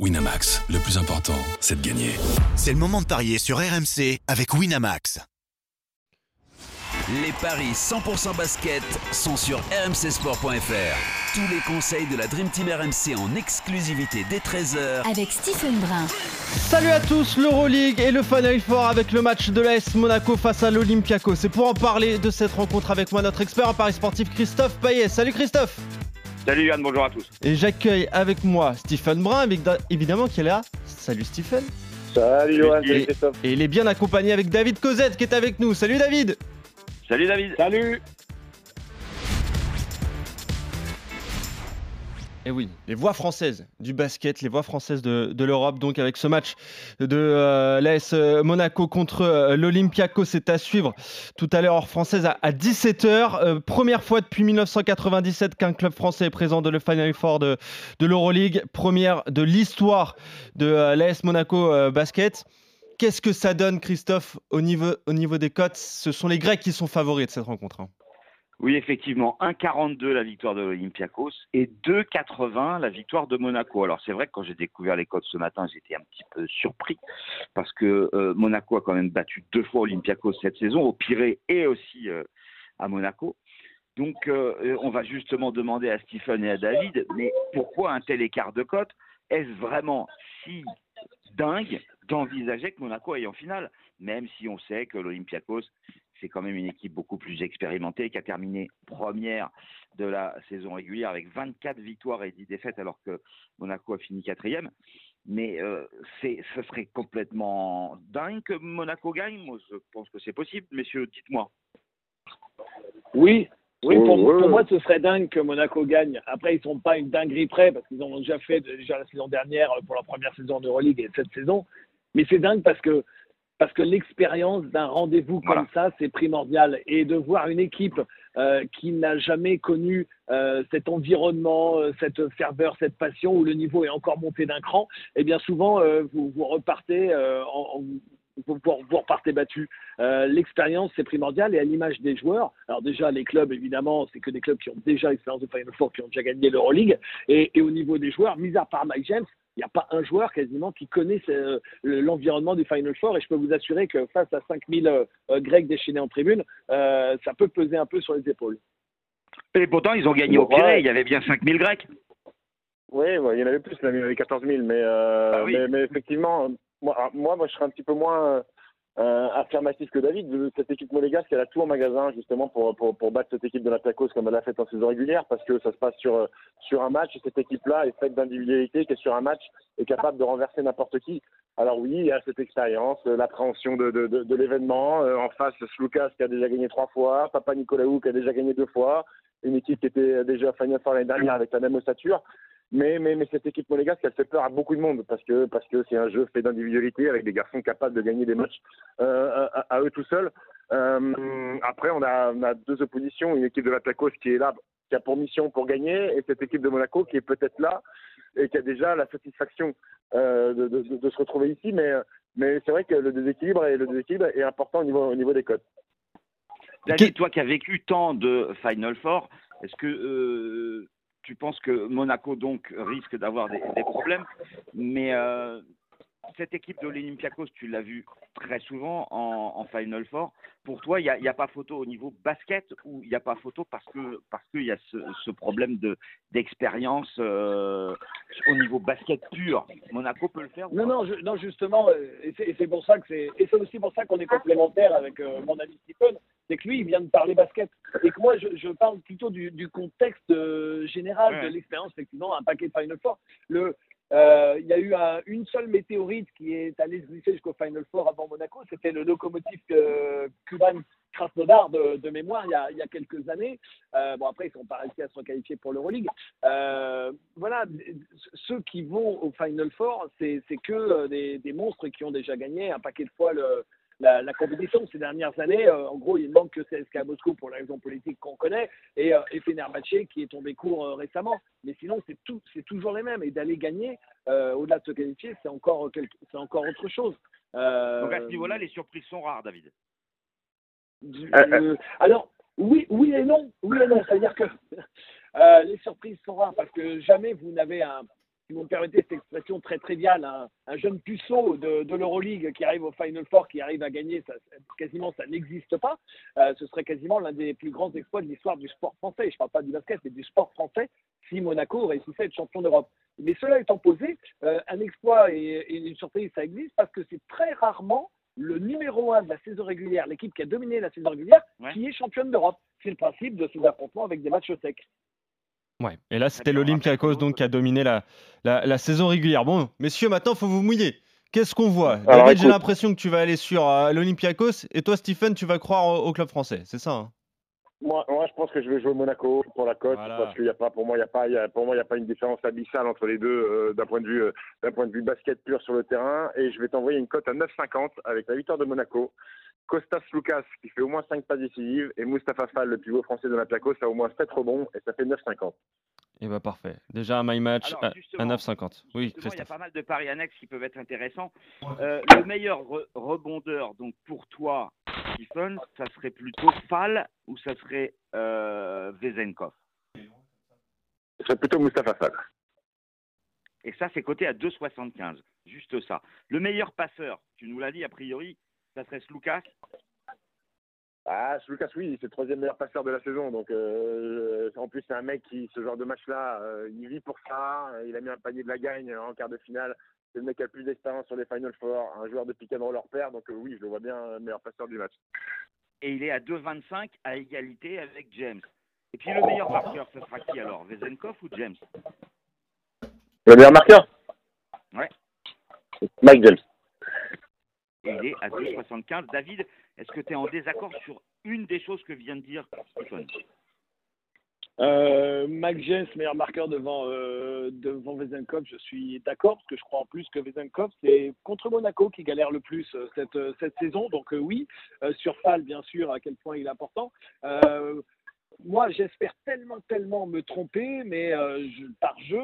Winamax, le plus important, c'est de gagner. C'est le moment de parier sur RMC avec Winamax. Les paris 100% basket sont sur rmcsport.fr. Tous les conseils de la Dream Team RMC en exclusivité dès 13h avec Stephen Brun. Salut à tous, l'Euroleague et le Final Four avec le match de l'AS Monaco face à l'Olympiakos. C'est pour en parler de cette rencontre avec moi notre expert en paris sportif Christophe Payet. Salut Christophe Salut Yann, bonjour à tous. Et j'accueille avec moi Stephen Brun, avec évidemment qui est là. Salut Stephen. Salut Johan, et, et il est bien accompagné avec David Cosette qui est avec nous. Salut David. Salut David. Salut. Et eh oui, les voix françaises du basket, les voix françaises de, l'Europe, donc avec ce match de euh, l'AS Monaco contre euh, l'Olympiakos, c'est à suivre tout à l'heure française à, 17h. Euh, première fois depuis 1997 qu'un club français est présent dans le Final Four de, de l'Euroleague, première de l'histoire de l'AS Monaco Basket. Qu'est-ce que ça donne, Christophe, au niveau, au niveau des cotes? Ce sont les Grecs qui sont favoris de cette rencontre. Hein. Oui, effectivement, 1,42 la victoire de l'Olympiakos et 2,80 la victoire de Monaco. Alors c'est vrai que quand j'ai découvert les codes ce matin, j'étais un petit peu surpris parce que euh, Monaco a quand même battu deux fois Olympiakos cette saison, au Pirée et aussi euh, à Monaco. Donc euh, on va justement demander à Stephen et à David, mais pourquoi un tel écart de cotes? Est-ce vraiment si dingue d'envisager que Monaco aille en finale, même si on sait que l'Olympiakos c'est quand même une équipe beaucoup plus expérimentée qui a terminé première de la saison régulière avec 24 victoires et 10 défaites alors que Monaco a fini quatrième. Mais euh, ce serait complètement dingue que Monaco gagne. Moi, je pense que c'est possible. Messieurs, dites-moi. Oui, oui, pour, moi, ce serait dingue que Monaco gagne. Après, ils sont pas une dinguerie près parce qu'ils ont déjà fait déjà la saison dernière pour la première saison de Euroleague et cette saison. Mais c'est dingue parce que parce que l'expérience d'un rendez-vous comme ça, c'est primordial. Et de voir une équipe euh, qui n'a jamais connu euh, cet environnement, euh, cette ferveur, cette passion, où le niveau est encore monté d'un cran, eh bien souvent, vous, vous, repartez en, vous, vous, repartez battu. L'expérience, c'est primordial et à l'image des joueurs, alors déjà les clubs, évidemment, c'est que des clubs qui ont déjà l'expérience de Final Four, qui ont déjà gagné l'Euroleague. Et, et au niveau des joueurs, mis à part Mike James, il n'y a pas un joueur quasiment qui connaît euh, l'environnement du Final Four et je peux vous assurer que face à 5000 euh, euh, Grecs déchaînés en tribune, ça peut peser un peu sur les épaules. Et pourtant, ils ont gagné au Pirée, il y avait bien 5000 Grecs. Oui, il y en avait plus, il y en avait 14 000, bah mais, mais, effectivement, moi, moi, moi, je serais un petit peu moins euh, affirmatif que David. Cette équipe monégasque, elle a tout en magasin justement pour, pour, pour battre cette équipe de la Tacos comme elle a fait en saison régulière parce que ça se passe sur, sur un match et cette équipe-là est faite d'individualité qui est sur un match est capable de renverser n'importe qui. Alors oui, il y a cette expérience, euh, l'appréhension de, de, de, l'événement. Euh, en face, Slukas qui a déjà gagné trois fois, Papa Nicolaou qui a déjà gagné deux fois, une équipe qui était déjà Final Four l'année dernière avec la même ossature. Mais, mais, mais cette équipe monégasque, elle fait peur à beaucoup de monde parce que parce que c'est un jeu fait d'individualité avec des garçons capables de gagner des matchs euh, à, eux tout seuls. Euh, après, on a, on a deux oppositions, une équipe de la Tacos qui est là, qui a pour mission pour gagner, et cette équipe de Monaco qui est peut-être là et qui a déjà la satisfaction euh, de, de, de, se retrouver ici. Mais, mais c'est vrai que le déséquilibre et le déséquilibre est important au niveau, au niveau des codes. David, toi qui as vécu tant de Final Four, est-ce que euh, tu penses que Monaco donc risque d'avoir des, problèmes, mais euh, cette équipe de l'Olympiakos, tu l'as vu très souvent en, Final Four. Pour toi, il n'y a, pas photo au niveau basket ou il n'y a pas photo parce que parce qu'il y a ce, problème de d'expérience euh, au niveau basket pur? Monaco peut le faire Non, non, non, justement, euh, et c'est pour ça que c'est et c'est aussi pour ça qu'on est complémentaire avec mon ami Stephen c'est que lui, il vient de parler basket. Et que moi, je, parle plutôt du, contexte euh, général de l'expérience, effectivement, un paquet de Final Four. Le, euh, il y a eu une seule météorite qui est allée se glisser jusqu'au Final Four avant Monaco. C'était le locomotive euh, Kuban Krasnodar de, mémoire il y, a, il y, a, quelques années. bon, après, ils sont pas réussi à se requalifier pour l'Euroleague. voilà, ceux qui vont au Final Four, c'est que des, des, monstres qui ont déjà gagné un paquet de fois le, la, la, compétition ces dernières années. Euh, en gros, il manque que CSKA Moscou pour la raison politique qu'on connaît et, euh, et qui est tombé court euh, récemment. Mais sinon, c'est tout, c'est toujours les mêmes. Et d'aller gagner, euh, au-delà de se qualifier, c'est encore, c'est encore autre chose. Donc à ce niveau-là, les surprises sont rares, David. alors, oui, oui et non. Oui et non. C'est-à-dire que les surprises sont rares parce que jamais vous n'avez un, si vous me permettez cette expression très triviale, un, jeune puceau de, de l'Euroleague qui arrive au Final Four, qui arrive à gagner, ça, quasiment ça n'existe pas. Euh, ce serait quasiment l'un des plus grands exploits de l'histoire du sport français. Je ne parle pas du basket, mais du sport français si Monaco réussissait à être champion d'Europe. Mais cela étant posé, euh, un exploit et, une surprise, ça existe parce que c'est très rarement le numéro un de la saison régulière, l'équipe qui a dominé la saison régulière, qui est championne d'Europe. C'est le principe de ces affrontements avec des matchs secs. Ouais, et là c'était l'Olympiakos donc qui a dominé la, la, saison régulière. Bon, messieurs, maintenant il faut vous mouiller. Qu'est-ce qu'on voit? David, j'ai l'impression que tu vas aller sur euh, l'Olympiakos et toi, Stephen, tu vas croire au, club français, c'est ça hein? Moi, moi, je pense que je vais jouer Monaco pour la cote parce qu'il y a pas, pour moi, il y a pas, pour moi, il y a pas une différence abyssale entre les deux euh, d'un point de vue, euh, d'un point de vue basket pur sur le terrain. Et je vais t'envoyer une cote à 9,50 avec la victoire de Monaco. Costas Lucas qui fait au moins 5 pas décisives et Mustapha Fall, le pivot français de l'Olympiakos, a au moins 7 rebonds et ça fait 9,50. Et eh bah ben, parfait. Déjà un my match à, 9,50. Oui, Il y a pas mal de paris annexes qui peuvent être intéressants. Euh, le meilleur rebondeur, donc pour toi, Stephen, ça serait plutôt Fall ou ça serait euh, Vezenkov? Ce serait plutôt Mustafa Fall. Et ça, c'est coté à 2,75. Juste ça. Le meilleur passeur, tu nous l'as dit a priori, ça serait Slukas ah, Lucas, oui, c'est le troisième meilleur passeur de la saison. Donc, euh, en plus, c'est un mec qui, ce genre de match-là, euh, il vit pour ça. Il a mis un panier de la gagne en quart de finale. C'est le mec qui a le plus d'expérience sur les Final Four, un joueur de pick and roll père. Donc, euh, oui, je le vois bien meilleur passeur du match. Et il est à 2,25 à égalité avec James. Et puis, le meilleur marqueur, ce sera qui alors? Vezenkov ou James? Le meilleur marqueur? Ouais. Mike James. Il est à 2,75. David, est-ce que tu es en désaccord sur une des choses que vient de dire Stephen? Euh, Mac James, meilleur marqueur devant, euh, devant Vezenkov, je suis d'accord, parce que je crois en plus que Vezenkov, c'est contre Monaco qui galère le plus euh, cette, cette saison. Donc oui, sur Fall, bien sûr, à quel point il est important. Moi, j'espère tellement, tellement me tromper, mais par jeu,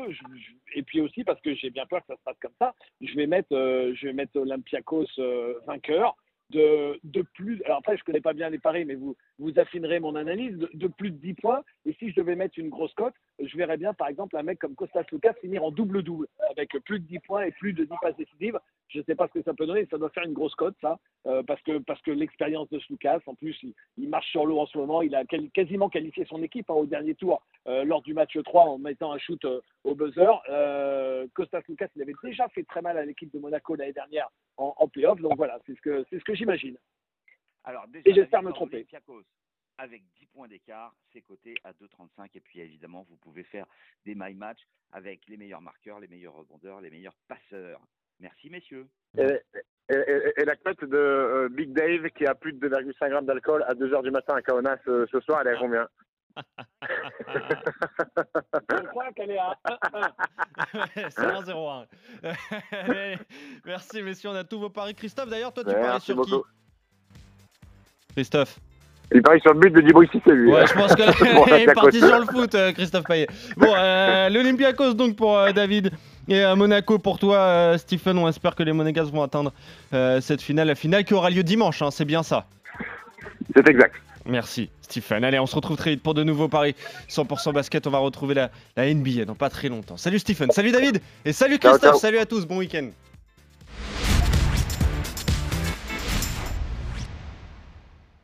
et puis aussi parce que j'ai bien peur que ça se passe comme ça, je vais mettre, mettre Olympiakos vainqueur de, de plus. Alors après, je connais pas bien les paris, mais vous, vous affinerez mon analyse de, plus de 10 points. Et si je devais mettre une grosse cote, je verrais bien, par exemple, un mec comme Costas Lucas finir en double-double avec plus de 10 points et plus de 10 passes décisives. Je ne sais pas ce que ça peut donner. Ça doit faire une grosse cote, ça, euh, parce que, parce que l'expérience de Lucas, en plus, il, marche sur l'eau en ce moment. Il a quasiment qualifié son équipe hein, au dernier tour euh, lors du match 3 en mettant un shoot euh, au buzzer. Costas Lucas, il avait déjà fait très mal à l'équipe de Monaco l'année dernière en, en playoff. Donc voilà, c'est ce que, c'est ce que j'imagine. Alors, déjà, Et j'espère me tromper. Avec 10 points d'écart, c'est coté à 2,35. Et puis évidemment, vous pouvez faire des my match avec les meilleurs marqueurs, les meilleurs rebondeurs, les meilleurs passeurs. Merci messieurs. Et, la cote de euh, Big Dave qui a plus de 2,5 grammes d'alcool à 2h du matin à Kaona ce, soir, elle est à combien? Je crois qu'elle est à 1-1. C'est 1-0-1. Merci messieurs, on a tous vos paris. Christophe, d'ailleurs, toi tu paries sur qui? Christophe il parie sur le but de Djibril c'est lui. Ouais, je pense qu'il est parti sur le foot, euh, Christophe Payet. Bon, euh, l'Olympiakos donc pour euh, David et Monaco pour toi, Stephen. On espère que les Monégas vont atteindre cette finale, la finale qui aura lieu dimanche, hein, c'est bien ça. C'est exact. Merci, Stephen. Allez, on se retrouve très vite pour de nouveaux paris 100% basket. On va retrouver la, la, NBA dans pas très longtemps. Salut Stephen, salut David et salut Christophe. Salut à tous, bon week-end.